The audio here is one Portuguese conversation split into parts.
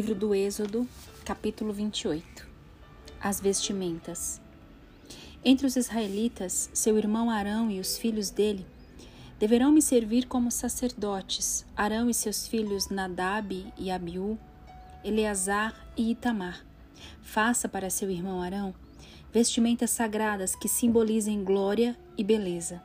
Livro do Êxodo, capítulo 28 As vestimentas. Entre os israelitas, seu irmão Arão e os filhos dele deverão me servir como sacerdotes, Arão e seus filhos Nadab e Abiú, Eleazar e Itamar. Faça para seu irmão Arão vestimentas sagradas que simbolizem glória e beleza.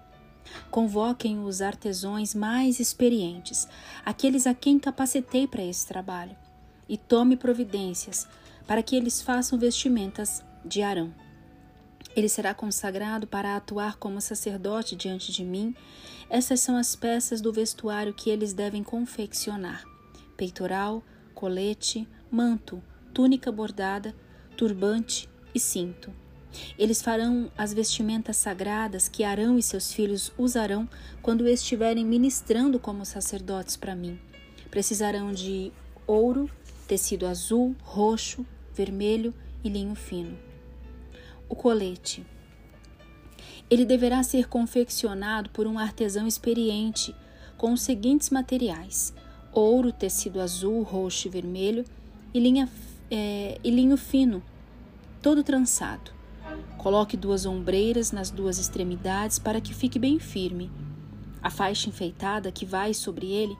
Convoquem os artesãos mais experientes, aqueles a quem capacitei para esse trabalho e tome providências para que eles façam vestimentas de Arão. Ele será consagrado para atuar como sacerdote diante de mim. Essas são as peças do vestuário que eles devem confeccionar: peitoral, colete, manto, túnica bordada, turbante e cinto. Eles farão as vestimentas sagradas que Arão e seus filhos usarão quando estiverem ministrando como sacerdotes para mim. Precisarão de ouro, tecido azul, roxo, vermelho e linho fino. O colete. Ele deverá ser confeccionado por um artesão experiente com os seguintes materiais: ouro, tecido azul, roxo e vermelho e, linha, é, e linho fino, todo trançado. Coloque duas ombreiras nas duas extremidades para que fique bem firme. A faixa enfeitada que vai sobre ele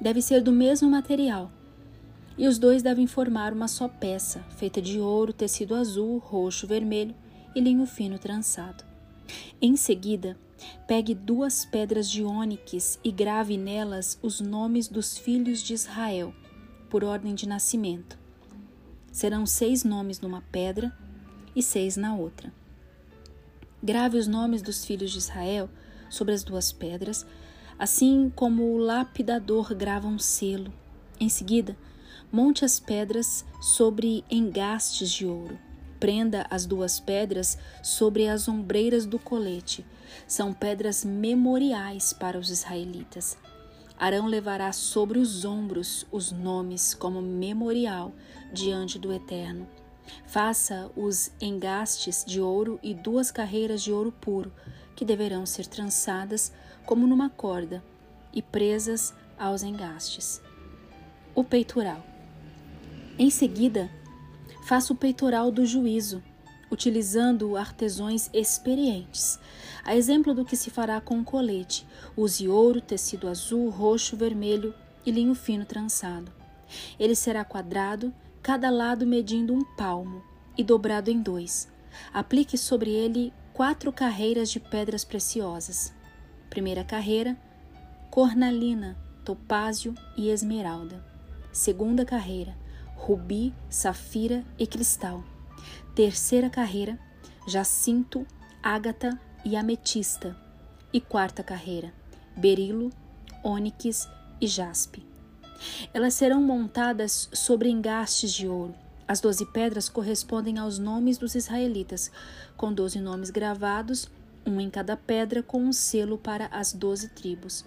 deve ser do mesmo material. E os dois devem formar uma só peça, feita de ouro, tecido azul, roxo, vermelho e linho fino trançado. Em seguida, pegue duas pedras de ônix e grave nelas os nomes dos filhos de Israel, por ordem de nascimento. Serão seis nomes numa pedra e seis na outra. Grave os nomes dos filhos de Israel sobre as duas pedras, assim como o lapidador grava um selo. Em seguida, monte as pedras sobre engastes de ouro. Prenda as duas pedras sobre as ombreiras do colete. São pedras memoriais para os israelitas. Arão levará sobre os ombros os nomes como memorial diante do Eterno. Faça os engastes de ouro e duas carreiras de ouro puro, que deverão ser trançadas como numa corda e presas aos engastes. O peitoral. Em seguida, faça o peitoral do juízo, utilizando artesões experientes. A exemplo do que se fará com o colete, use ouro, tecido azul, roxo, vermelho e linho fino trançado. Ele será quadrado, cada lado medindo um palmo, e dobrado em dois. Aplique sobre ele quatro carreiras de pedras preciosas. Primeira carreira, cornalina, topázio e esmeralda. Segunda carreira, rubi, safira e cristal. Terceira carreira, jacinto, ágata e ametista. E quarta carreira, berilo, ônix e jaspe. Elas serão montadas sobre engastes de ouro. As doze pedras correspondem aos nomes dos israelitas, com doze nomes gravados um em cada pedra com um selo para as doze tribos.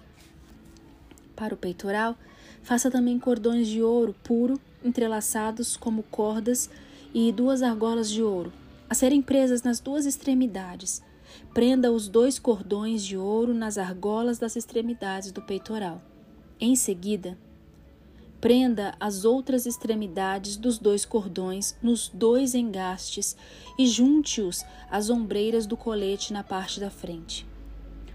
Para o peitoral, faça também cordões de ouro puro, entrelaçados como cordas, e duas argolas de ouro, a serem presas nas duas extremidades. Prenda os dois cordões de ouro nas argolas das extremidades do peitoral. Em seguida, Prenda as outras extremidades dos dois cordões nos dois engastes e junte-os às ombreiras do colete na parte da frente.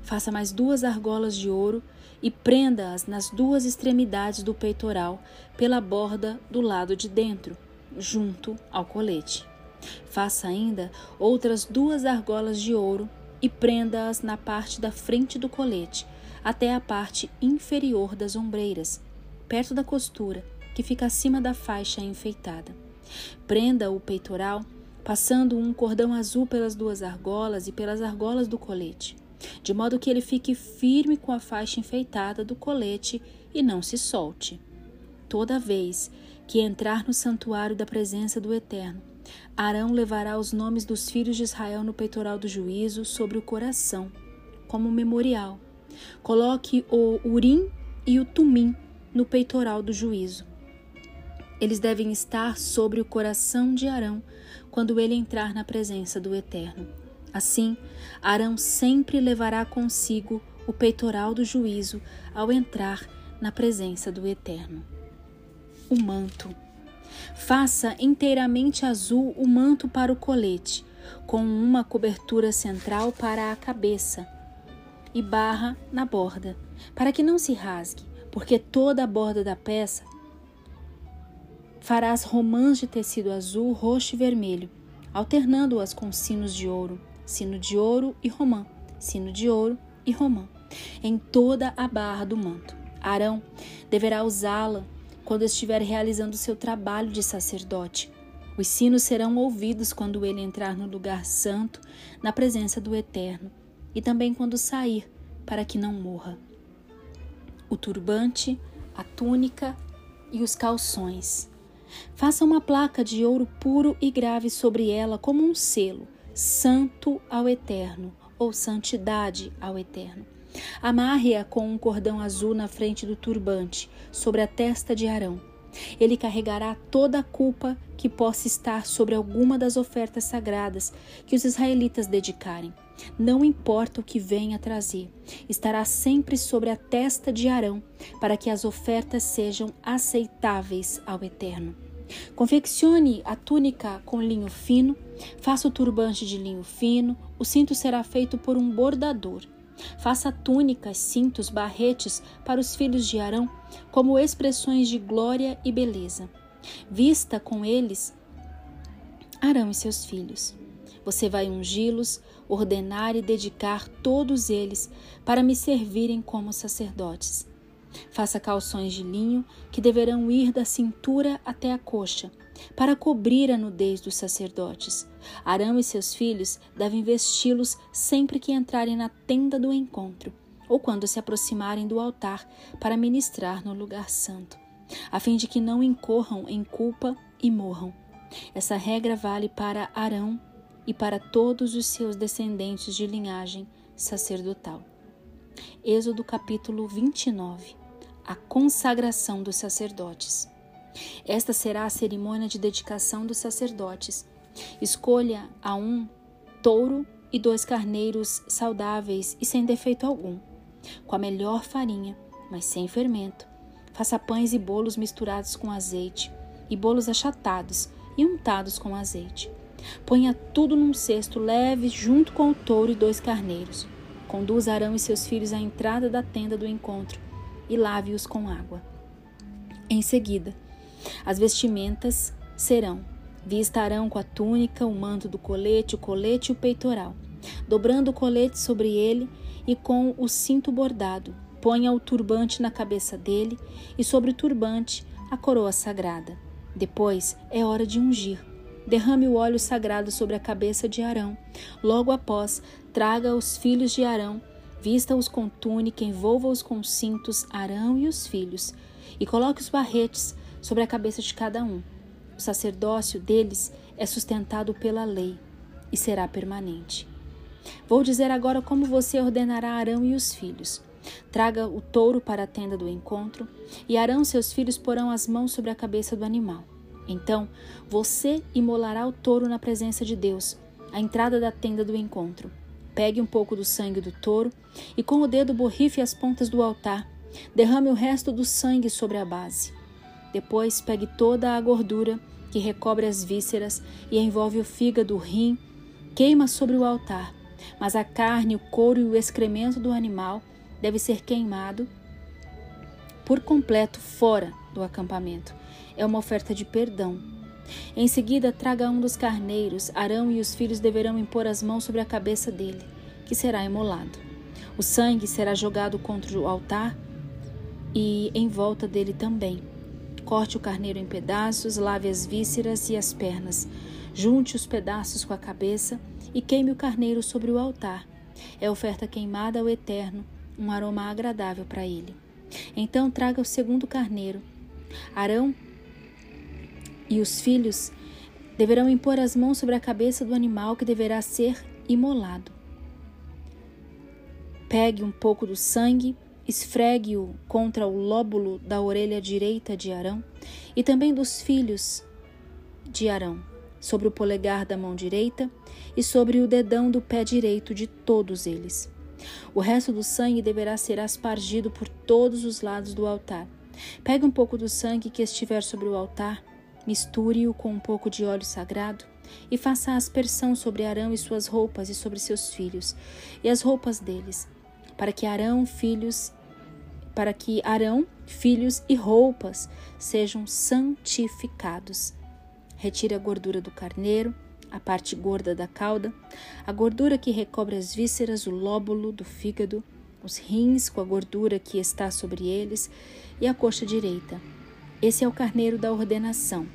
Faça mais duas argolas de ouro e prenda-as nas duas extremidades do peitoral pela borda do lado de dentro, junto ao colete. Faça ainda outras duas argolas de ouro e prenda-as na parte da frente do colete, até a parte inferior das ombreiras perto da costura, que fica acima da faixa enfeitada. Prenda o peitoral, passando um cordão azul pelas duas argolas e pelas argolas do colete, de modo que ele fique firme com a faixa enfeitada do colete e não se solte. Toda vez que entrar no santuário da presença do Eterno, Arão levará os nomes dos filhos de Israel no peitoral do juízo sobre o coração, como memorial. Coloque o Urim e o Tumim no peitoral do juízo. Eles devem estar sobre o coração de Arão quando ele entrar na presença do Eterno. Assim, Arão sempre levará consigo o peitoral do juízo ao entrar na presença do Eterno. o manto. Faça inteiramente azul o manto para o colete, com uma cobertura central para a cabeça e barra na borda, para que não se rasgue, porque toda a borda da peça farás romãs de tecido azul, roxo e vermelho, alternando-as com sinos de ouro, sino de ouro e romã, sino de ouro e romã, em toda a barra do manto. Arão deverá usá-la quando estiver realizando seu trabalho de sacerdote. Os sinos serão ouvidos quando ele entrar no lugar santo, na presença do Eterno, e também quando sair, para que não morra. O turbante, a túnica e os calções. Faça uma placa de ouro puro e grave sobre ela como um selo, santo ao Eterno, ou santidade ao Eterno. Amarre-a com um cordão azul na frente do turbante, sobre a testa de Arão. Ele carregará toda a culpa que possa estar sobre alguma das ofertas sagradas que os israelitas dedicarem. Não importa o que venha trazer, estará sempre sobre a testa de Arão, para que as ofertas sejam aceitáveis ao Eterno. Confeccione a túnica com linho fino, faça o turbante de linho fino, o cinto será feito por um bordador. Faça túnicas, cintos, barretes para os filhos de Arão, como expressões de glória e beleza. Vista com eles Arão e seus filhos. Você vai ungí-los, ordenar e dedicar todos eles para me servirem como sacerdotes. Faça calções de linho que deverão ir da cintura até a coxa, para cobrir a nudez dos sacerdotes. Arão e seus filhos devem vesti-los sempre que entrarem na tenda do encontro, ou quando se aproximarem do altar para ministrar no lugar santo, a fim de que não incorram em culpa e morram. Essa regra vale para Arão e para todos os seus descendentes de linhagem sacerdotal. Êxodo capítulo 29 A consagração dos sacerdotes. Esta será a cerimônia de dedicação dos sacerdotes. Escolha a um touro e dois carneiros saudáveis e sem defeito algum, com a melhor farinha, mas sem fermento. Faça pães e bolos misturados com azeite, e bolos achatados e untados com azeite. Ponha tudo num cesto leve junto com o touro e dois carneiros. Conduza Arão e seus filhos à entrada da tenda do encontro e lave-os com água. Em seguida, as vestimentas serão: vistarão com a túnica, o manto do colete, o colete e o peitoral, dobrando o colete sobre ele e com o cinto bordado. Ponha o turbante na cabeça dele e sobre o turbante a coroa sagrada. Depois é hora de ungir. Derrame o óleo sagrado sobre a cabeça de Arão. Logo após, traga os filhos de Arão, vista-os com túnica, envolva-os com cintos, Arão e os filhos, e coloque os barretes sobre a cabeça de cada um. O sacerdócio deles é sustentado pela lei e será permanente. Vou dizer agora como você ordenará Arão e os filhos. Traga o touro para a tenda do encontro, e Arão e seus filhos porão as mãos sobre a cabeça do animal. Então você imolará o touro na presença de Deus, à entrada da tenda do encontro. Pegue um pouco do sangue do touro e com o dedo borrife as pontas do altar. Derrame o resto do sangue sobre a base. Depois pegue toda a gordura que recobre as vísceras e envolve o fígado, o rim, queima sobre o altar. Mas a carne, o couro e o excremento do animal deve ser queimado por completo fora do acampamento. É uma oferta de perdão. Em seguida, traga um dos carneiros. Arão e os filhos deverão impor as mãos sobre a cabeça dele, que será imolado. O sangue será jogado contra o altar e em volta dele também. Corte o carneiro em pedaços, lave as vísceras e as pernas. Junte os pedaços com a cabeça e queime o carneiro sobre o altar. É oferta queimada ao Eterno, um aroma agradável para ele. Então traga o segundo carneiro. Arão e os filhos deverão impor as mãos sobre a cabeça do animal que deverá ser imolado. Pegue um pouco do sangue esfregue-o contra o lóbulo da orelha direita de Arão e também dos filhos de Arão, sobre o polegar da mão direita e sobre o dedão do pé direito de todos eles. O resto do sangue deverá ser aspargido por todos os lados do altar, Pegue um pouco do sangue que estiver sobre o altar, misture-o com um pouco de óleo sagrado e faça aspersão sobre Arão e suas roupas e sobre seus filhos e as roupas deles, para que Arão, filhos, para que Arão, filhos e roupas sejam santificados. Retire a gordura do carneiro, a parte gorda da cauda, a gordura que recobre as vísceras, o lóbulo do fígado, os rins com a gordura que está sobre eles e a coxa direita. Esse é o carneiro da ordenação.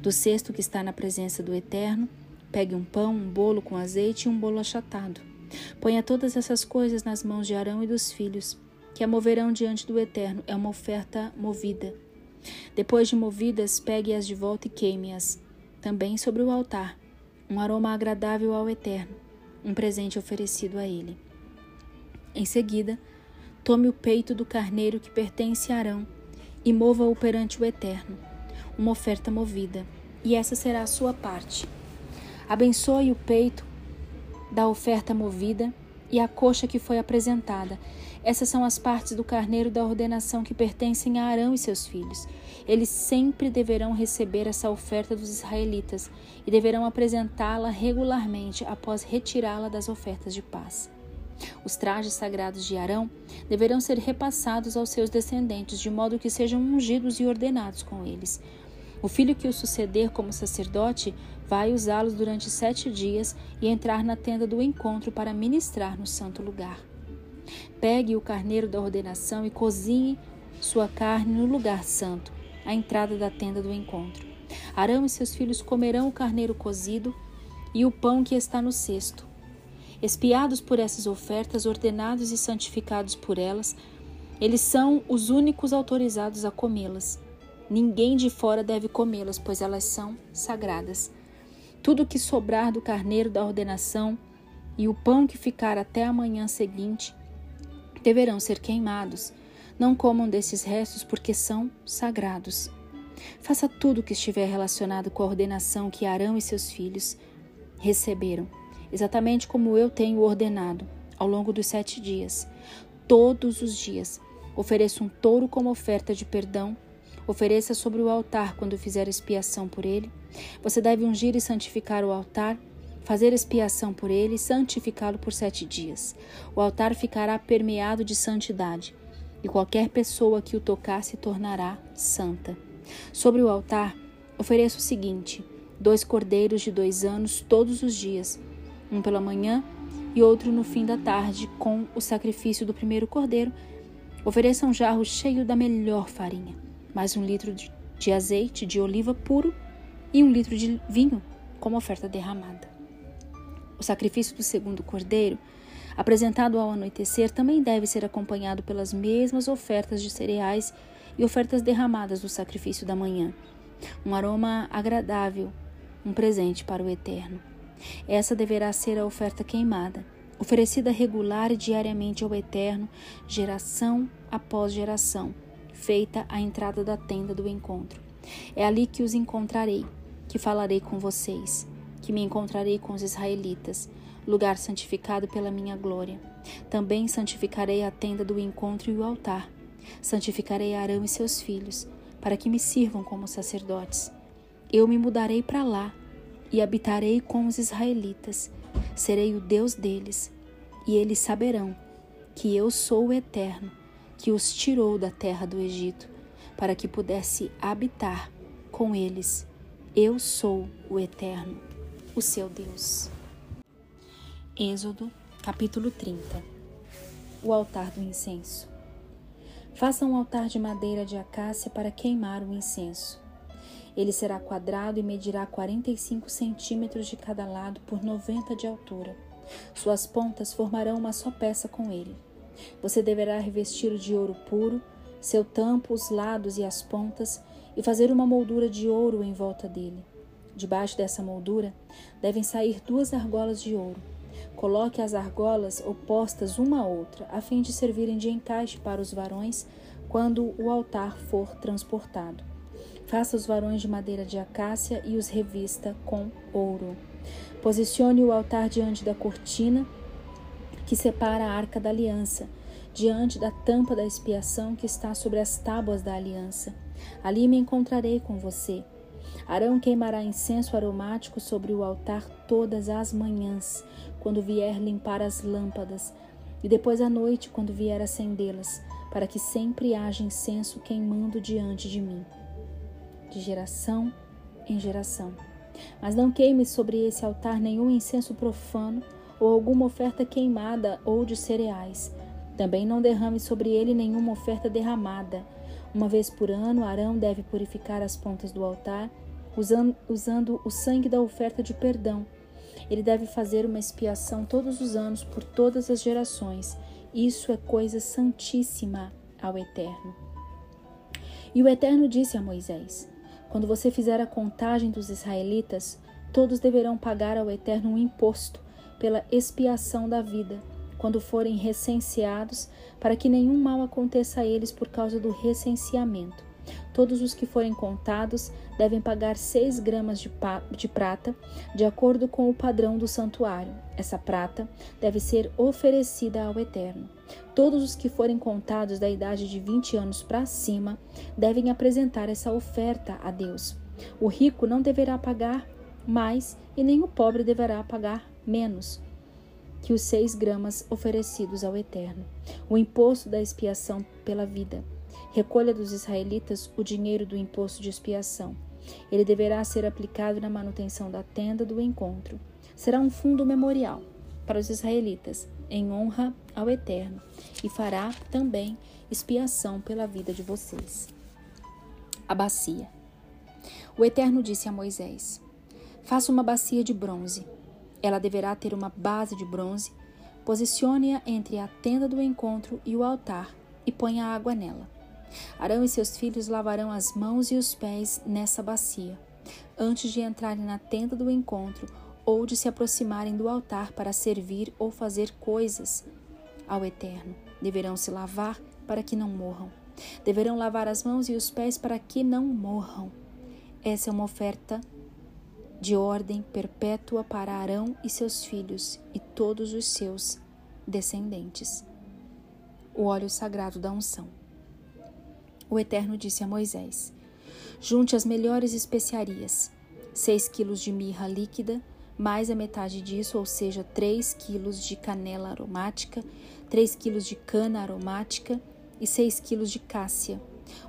Do cesto que está na presença do Eterno, pegue um pão, um bolo com azeite e um bolo achatado. Ponha todas essas coisas nas mãos de Arão e dos filhos, que a moverão diante do Eterno. É uma oferta movida. Depois de movidas, pegue-as de volta e queime-as, também sobre o altar, um aroma agradável ao Eterno, um presente oferecido a ele. Em seguida, tome o peito do carneiro que pertence a Arão e mova-o perante o Eterno, uma oferta movida, e essa será a sua parte. Abençoe o peito da oferta movida e a coxa que foi apresentada. Essas são as partes do carneiro da ordenação que pertencem a Arão e seus filhos. Eles sempre deverão receber essa oferta dos israelitas e deverão apresentá-la regularmente após retirá-la das ofertas de paz. Os trajes sagrados de Arão deverão ser repassados aos seus descendentes, de modo que sejam ungidos e ordenados com eles. O filho que o suceder como sacerdote vai usá-los durante sete dias e entrar na tenda do encontro para ministrar no santo lugar. Pegue o carneiro da ordenação e cozinhe sua carne no lugar santo, à entrada da tenda do encontro. Arão e seus filhos comerão o carneiro cozido e o pão que está no cesto. Espiados por essas ofertas, ordenados e santificados por elas, eles são os únicos autorizados a comê-las. Ninguém de fora deve comê-las, pois elas são sagradas. Tudo que sobrar do carneiro da ordenação e o pão que ficar até a manhã seguinte deverão ser queimados. Não comam desses restos, porque são sagrados. Faça tudo o que estiver relacionado com a ordenação que Arão e seus filhos receberam exatamente como eu tenho ordenado, ao longo dos sete dias. Todos os dias, ofereça um touro como oferta de perdão. Ofereça sobre o altar quando fizer expiação por ele. Você deve ungir e santificar o altar, fazer expiação por ele e santificá-lo por sete dias. O altar ficará permeado de santidade, e qualquer pessoa que o tocar se tornará santa. Sobre o altar, ofereça o seguinte: dois cordeiros de dois anos todos os dias um pela manhã e outro no fim da tarde, com o sacrifício do primeiro cordeiro. Ofereça um jarro cheio da melhor farinha, mais um litro de azeite de oliva puro e um litro de vinho como oferta derramada. O sacrifício do segundo cordeiro, apresentado ao anoitecer, também deve ser acompanhado pelas mesmas ofertas de cereais e ofertas derramadas do sacrifício da manhã. Um aroma agradável, um presente para o Eterno. Essa deverá ser a oferta queimada, oferecida regular e diariamente ao Eterno, geração após geração, feita à entrada da tenda do encontro. É ali que os encontrarei, que falarei com vocês, que me encontrarei com os israelitas, lugar santificado pela minha glória. Também santificarei a tenda do encontro e o altar. Santificarei Arão e seus filhos, para que me sirvam como sacerdotes. Eu me mudarei para lá e habitarei com os israelitas. Serei o Deus deles, e eles saberão que eu sou o Eterno, que os tirou da terra do Egito, para que pudesse habitar com eles. Eu sou o Eterno, o seu Deus. Êxodo, capítulo 30 O altar do incenso. Faça um altar de madeira de acácia para queimar o incenso. Ele será quadrado e medirá 45 centímetros de cada lado por 90 de altura. Suas pontas formarão uma só peça com ele. Você deverá revesti-lo de ouro puro, seu tampo, os lados e as pontas, e fazer uma moldura de ouro em volta dele. Debaixo dessa moldura devem sair duas argolas de ouro. Coloque as argolas opostas uma à outra, a fim de servirem de encaixe para os varões quando o altar for transportado. Faça os varões de madeira de acácia e os revista com ouro. Posicione o altar diante da cortina que separa a arca da aliança, diante da tampa da expiação que está sobre as tábuas da aliança. Ali me encontrarei com você. Arão queimará incenso aromático sobre o altar todas as manhãs, quando vier limpar as lâmpadas, e depois à noite, quando vier acendê-las, para que sempre haja incenso queimando diante de mim, de geração em geração. Mas não queime sobre esse altar nenhum incenso profano ou alguma oferta queimada ou de cereais. Também não derrame sobre ele nenhuma oferta derramada. Uma vez por ano, Arão deve purificar as pontas do altar, usando, usando o sangue da oferta de perdão. Ele deve fazer uma expiação todos os anos por todas as gerações. Isso é coisa santíssima ao Eterno. E o Eterno disse a Moisés: Quando você fizer a contagem dos israelitas, todos deverão pagar ao Eterno um imposto pela expiação da vida, quando forem recenseados, para que nenhum mal aconteça a eles por causa do recenseamento. Todos os que forem contados devem pagar seis gramas de, de, prata, de acordo com o padrão do santuário. Essa prata deve ser oferecida ao Eterno. Todos os que forem contados da idade de 20 anos para cima devem apresentar essa oferta a Deus. O rico não deverá pagar mais e nem o pobre deverá pagar menos que os seis gramas oferecidos ao Eterno, o imposto da expiação pela vida. Recolha dos israelitas o dinheiro do imposto de expiação. Ele deverá ser aplicado na manutenção da tenda do encontro. Será um fundo memorial para os israelitas, em honra ao Eterno, e fará também expiação pela vida de vocês. A bacia. O Eterno disse a Moisés: Faça uma bacia de bronze ela deverá ter uma base de bronze. Posicione-a entre a tenda do encontro e o altar e ponha água nela. Arão e seus filhos lavarão as mãos e os pés nessa bacia, antes de entrarem na tenda do encontro ou de se aproximarem do altar para servir ou fazer coisas ao Eterno. Deverão se lavar para que não morram. Deverão lavar as mãos e os pés para que não morram. Essa é uma oferta de ordem perpétua para Arão e seus filhos e todos os seus descendentes. O óleo sagrado da unção. O Eterno disse a Moisés: Junte as melhores especiarias, seis quilos de mirra líquida, mais a metade disso, ou seja, três quilos de canela aromática, três quilos de cana aromática e seis quilos de cássia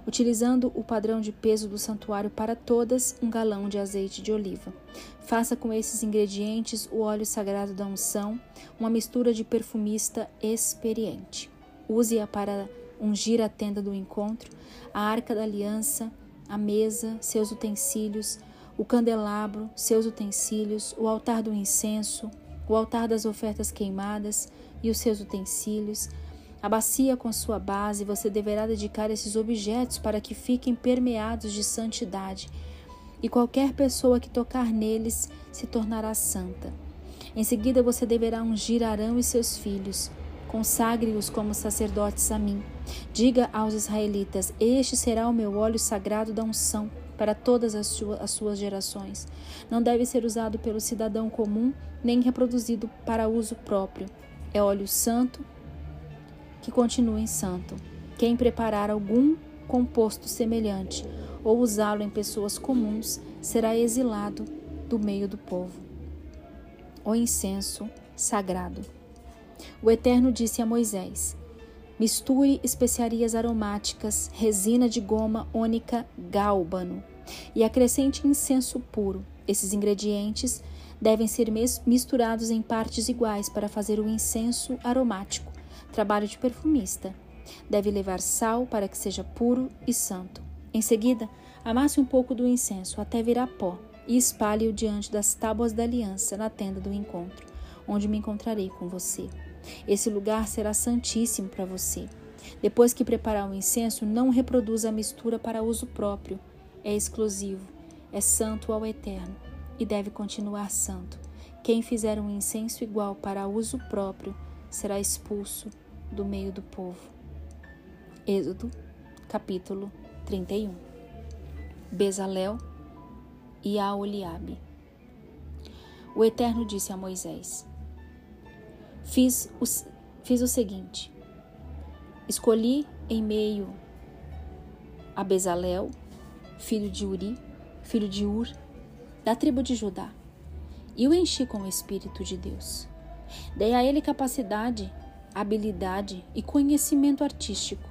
utilizando o padrão de peso do santuário para todas, um galão de azeite de oliva. Faça com esses ingredientes o óleo sagrado da unção, uma mistura de perfumista experiente. Use-a para ungir a tenda do encontro, a arca da aliança, a mesa, seus utensílios, o candelabro, seus utensílios, o altar do incenso, o altar das ofertas queimadas e os seus utensílios, a bacia com sua base, você deverá dedicar esses objetos para que fiquem permeados de santidade, e qualquer pessoa que tocar neles se tornará santa. Em seguida, você deverá ungir Arão e seus filhos. Consagre-os como sacerdotes a mim. Diga aos israelitas: Este será o meu óleo sagrado da unção para todas as, suas, as suas gerações. Não deve ser usado pelo cidadão comum, nem reproduzido para uso próprio. É óleo santo que continuem santo. Quem preparar algum composto semelhante ou usá-lo em pessoas comuns será exilado do meio do povo. O incenso sagrado. O Eterno disse a Moisés: Misture especiarias aromáticas, resina de goma ônica gálbano e acrescente incenso puro. Esses ingredientes devem ser misturados em partes iguais para fazer o incenso aromático trabalho de perfumista. Deve levar sal para que seja puro e santo. Em seguida, amasse um pouco do incenso até virar pó e espalhe-o diante das tábuas da aliança na tenda do encontro, onde me encontrarei com você. Esse lugar será santíssimo para você. Depois que preparar o incenso, não reproduza a mistura para uso próprio. É exclusivo, é santo ao eterno e deve continuar santo. Quem fizer um incenso igual para uso próprio será expulso do meio do povo. Êxodo, capítulo 31. Bezalel e Aoliabe. O Eterno disse a Moisés: Fiz o, fiz o seguinte: Escolhi em meio a Bezalel, filho de Uri, filho de Ur, da tribo de Judá, e o enchi com o Espírito de Deus. Dei a ele capacidade, habilidade e conhecimento artístico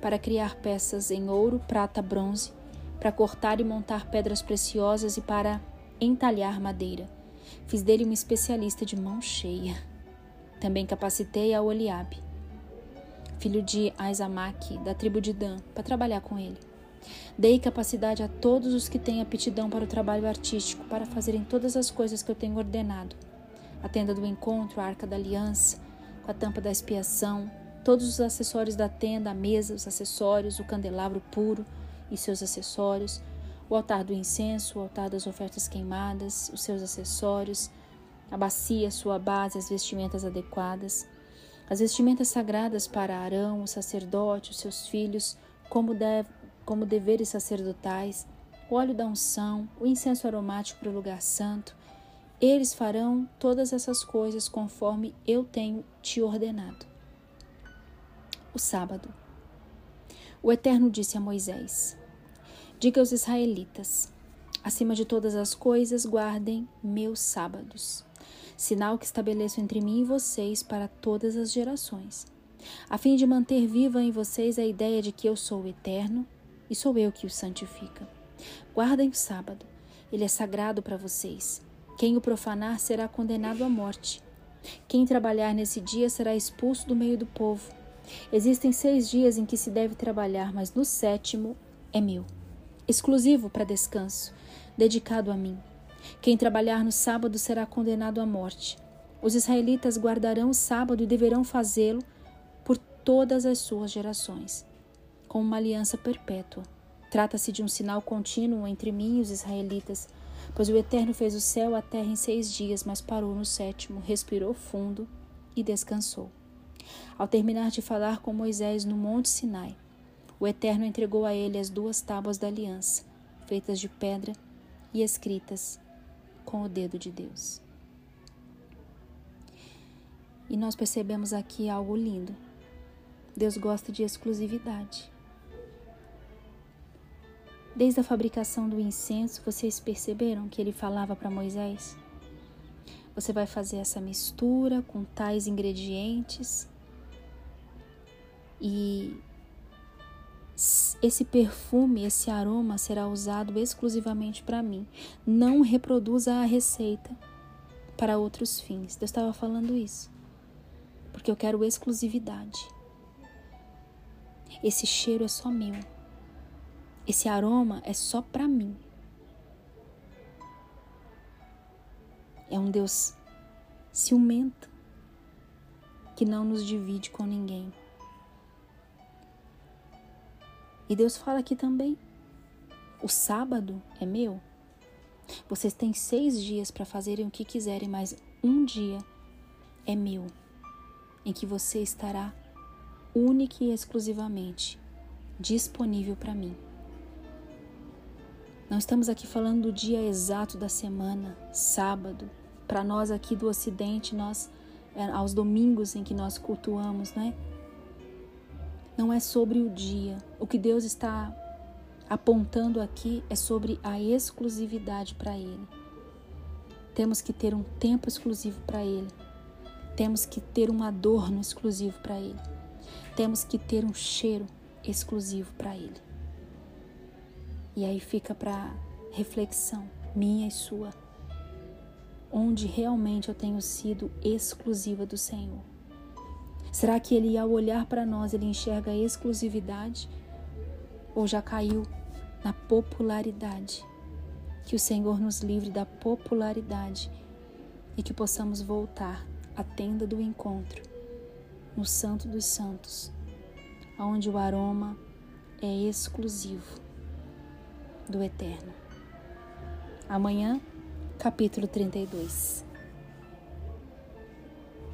para criar peças em ouro, prata, bronze, para cortar e montar pedras preciosas e para entalhar madeira. Fiz dele um especialista de mão cheia. Também capacitei a Oliabe, filho de Aizamaque, da tribo de Dan, para trabalhar com ele. Dei capacidade a todos os que têm aptidão para o trabalho artístico, para fazerem todas as coisas que eu tenho ordenado. A tenda do encontro, a arca da aliança, com a tampa da expiação, todos os acessórios da tenda, a mesa, os acessórios, o candelabro puro e seus acessórios, o altar do incenso, o altar das ofertas queimadas, os seus acessórios, a bacia, sua base, as vestimentas adequadas, as vestimentas sagradas para Arão, o sacerdote, os seus filhos, como, deve, como deveres sacerdotais, o óleo da unção, o incenso aromático para o lugar santo. Eles farão todas essas coisas conforme eu tenho te ordenado. O sábado. O Eterno disse a Moisés: Diga aos israelitas: acima de todas as coisas, guardem meus sábados, sinal que estabeleço entre mim e vocês para todas as gerações, a fim de manter viva em vocês a ideia de que eu sou o eterno e sou eu que o santifica. Guardem o sábado, ele é sagrado para vocês. Quem o profanar será condenado à morte. Quem trabalhar nesse dia será expulso do meio do povo. Existem seis dias em que se deve trabalhar, mas no sétimo é meu exclusivo para descanso, dedicado a mim. Quem trabalhar no sábado será condenado à morte. Os israelitas guardarão o sábado e deverão fazê-lo por todas as suas gerações, com uma aliança perpétua. Trata-se de um sinal contínuo entre mim e os israelitas, pois o Eterno fez o céu e a terra em seis dias, mas parou no sétimo, respirou fundo e descansou. Ao terminar de falar com Moisés no Monte Sinai, o Eterno entregou a ele as duas tábuas da aliança, feitas de pedra e escritas com o dedo de Deus. E nós percebemos aqui algo lindo. Deus gosta de exclusividade. Desde a fabricação do incenso, vocês perceberam que ele falava para Moisés? Você vai fazer essa mistura com tais ingredientes e esse perfume, esse aroma será usado exclusivamente para mim. Não reproduza a receita para outros fins. Deus estava falando isso. Porque eu quero exclusividade. Esse cheiro é só meu. Esse aroma é só para mim. É um Deus ciumento que não nos divide com ninguém. E Deus fala aqui também: o sábado é meu. Vocês têm seis dias para fazerem o que quiserem, mas um dia é meu, em que você estará única e exclusivamente disponível para mim. Não estamos aqui falando do dia exato da semana, sábado. Para nós aqui do Ocidente, nós é, aos domingos em que nós cultuamos, né? não é sobre o dia. O que Deus está apontando aqui é sobre a exclusividade para Ele. Temos que ter um tempo exclusivo para Ele. Temos que ter um adorno exclusivo para Ele. Temos que ter um cheiro exclusivo para Ele. E aí fica para reflexão, minha e sua, onde realmente eu tenho sido exclusiva do Senhor. Será que ele, ao olhar para nós, ele enxerga a exclusividade? Ou já caiu na popularidade? Que o Senhor nos livre da popularidade e que possamos voltar à tenda do encontro, no Santo dos Santos, onde o aroma é exclusivo do Eterno. Amanhã, capítulo 32.